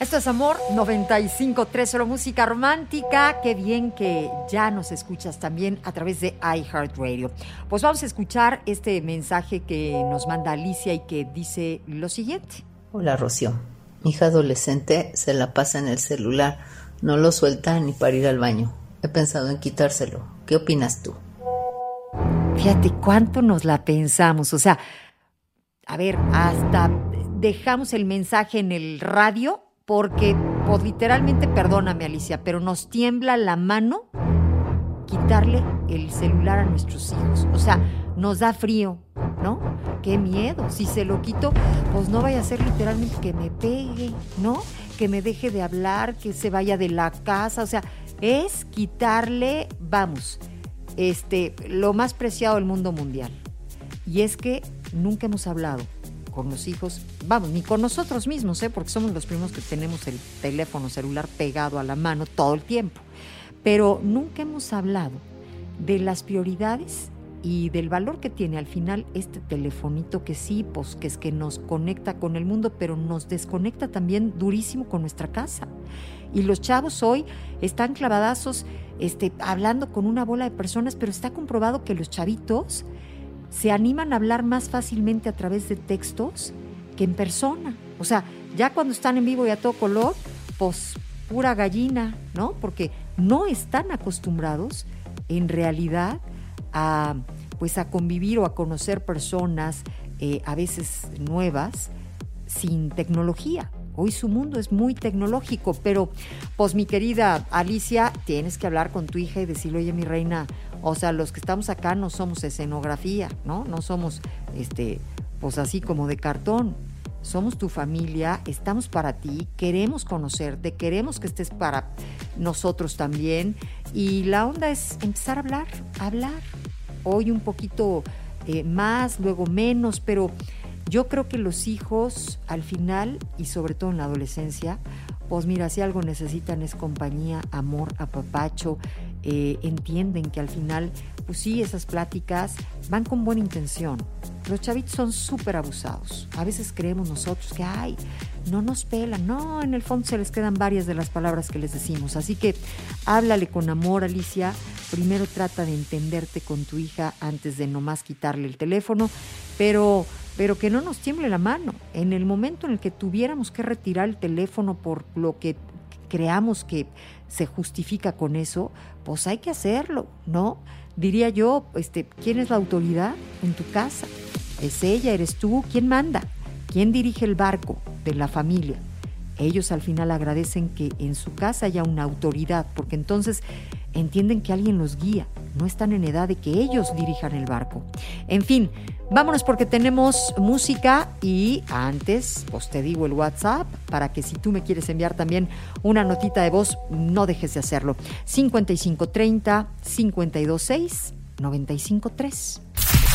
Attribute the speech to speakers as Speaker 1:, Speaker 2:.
Speaker 1: Esto es Amor 95.3, solo música romántica. Qué bien que ya nos escuchas también a través de iHeartRadio. Pues vamos a escuchar este mensaje que nos manda Alicia y que dice lo siguiente.
Speaker 2: Hola Rocío, mi hija adolescente se la pasa en el celular, no lo suelta ni para ir al baño. He pensado en quitárselo. ¿Qué opinas tú?
Speaker 1: Fíjate cuánto nos la pensamos. O sea, a ver, hasta dejamos el mensaje en el radio porque, pues literalmente, perdóname Alicia, pero nos tiembla la mano quitarle el celular a nuestros hijos. O sea, nos da frío, ¿no? Qué miedo. Si se lo quito, pues no vaya a ser literalmente que me pegue, ¿no? Que me deje de hablar, que se vaya de la casa. O sea, es quitarle, vamos, este, lo más preciado del mundo mundial. Y es que nunca hemos hablado con los hijos, vamos, ni con nosotros mismos, ¿eh? porque somos los primeros que tenemos el teléfono celular pegado a la mano todo el tiempo. Pero nunca hemos hablado de las prioridades y del valor que tiene al final este telefonito que sí, pues que es que nos conecta con el mundo, pero nos desconecta también durísimo con nuestra casa. Y los chavos hoy están clavadazos este, hablando con una bola de personas, pero está comprobado que los chavitos se animan a hablar más fácilmente a través de textos que en persona. O sea, ya cuando están en vivo y a todo color, pues pura gallina, ¿no? Porque no están acostumbrados en realidad a pues a convivir o a conocer personas eh, a veces nuevas sin tecnología. Hoy su mundo es muy tecnológico, pero pues mi querida Alicia, tienes que hablar con tu hija y decirle, oye mi reina, o sea, los que estamos acá no somos escenografía, ¿no? No somos, este, pues así como de cartón. Somos tu familia, estamos para ti, queremos conocerte, queremos que estés para nosotros también. Y la onda es empezar a hablar, hablar. Hoy un poquito eh, más, luego menos, pero yo creo que los hijos al final y sobre todo en la adolescencia, pues mira, si algo necesitan es compañía, amor, apapacho, eh, entienden que al final, pues sí, esas pláticas van con buena intención. Los chavitos son súper abusados. A veces creemos nosotros que, ay, no nos pelan. No, en el fondo se les quedan varias de las palabras que les decimos. Así que háblale con amor, Alicia. Primero trata de entenderte con tu hija antes de nomás quitarle el teléfono, pero, pero que no nos tiemble la mano. En el momento en el que tuviéramos que retirar el teléfono por lo que creamos que se justifica con eso, pues hay que hacerlo, ¿no? Diría yo, este, ¿quién es la autoridad en tu casa? ¿Es ella? ¿Eres tú? ¿Quién manda? ¿Quién dirige el barco de la familia? Ellos al final agradecen que en su casa haya una autoridad, porque entonces entienden que alguien los guía, no están en edad de que ellos dirijan el barco. En fin, vámonos porque tenemos música y antes, pues te digo el WhatsApp para que si tú me quieres enviar también una notita de voz, no dejes de hacerlo. 5530 526 953.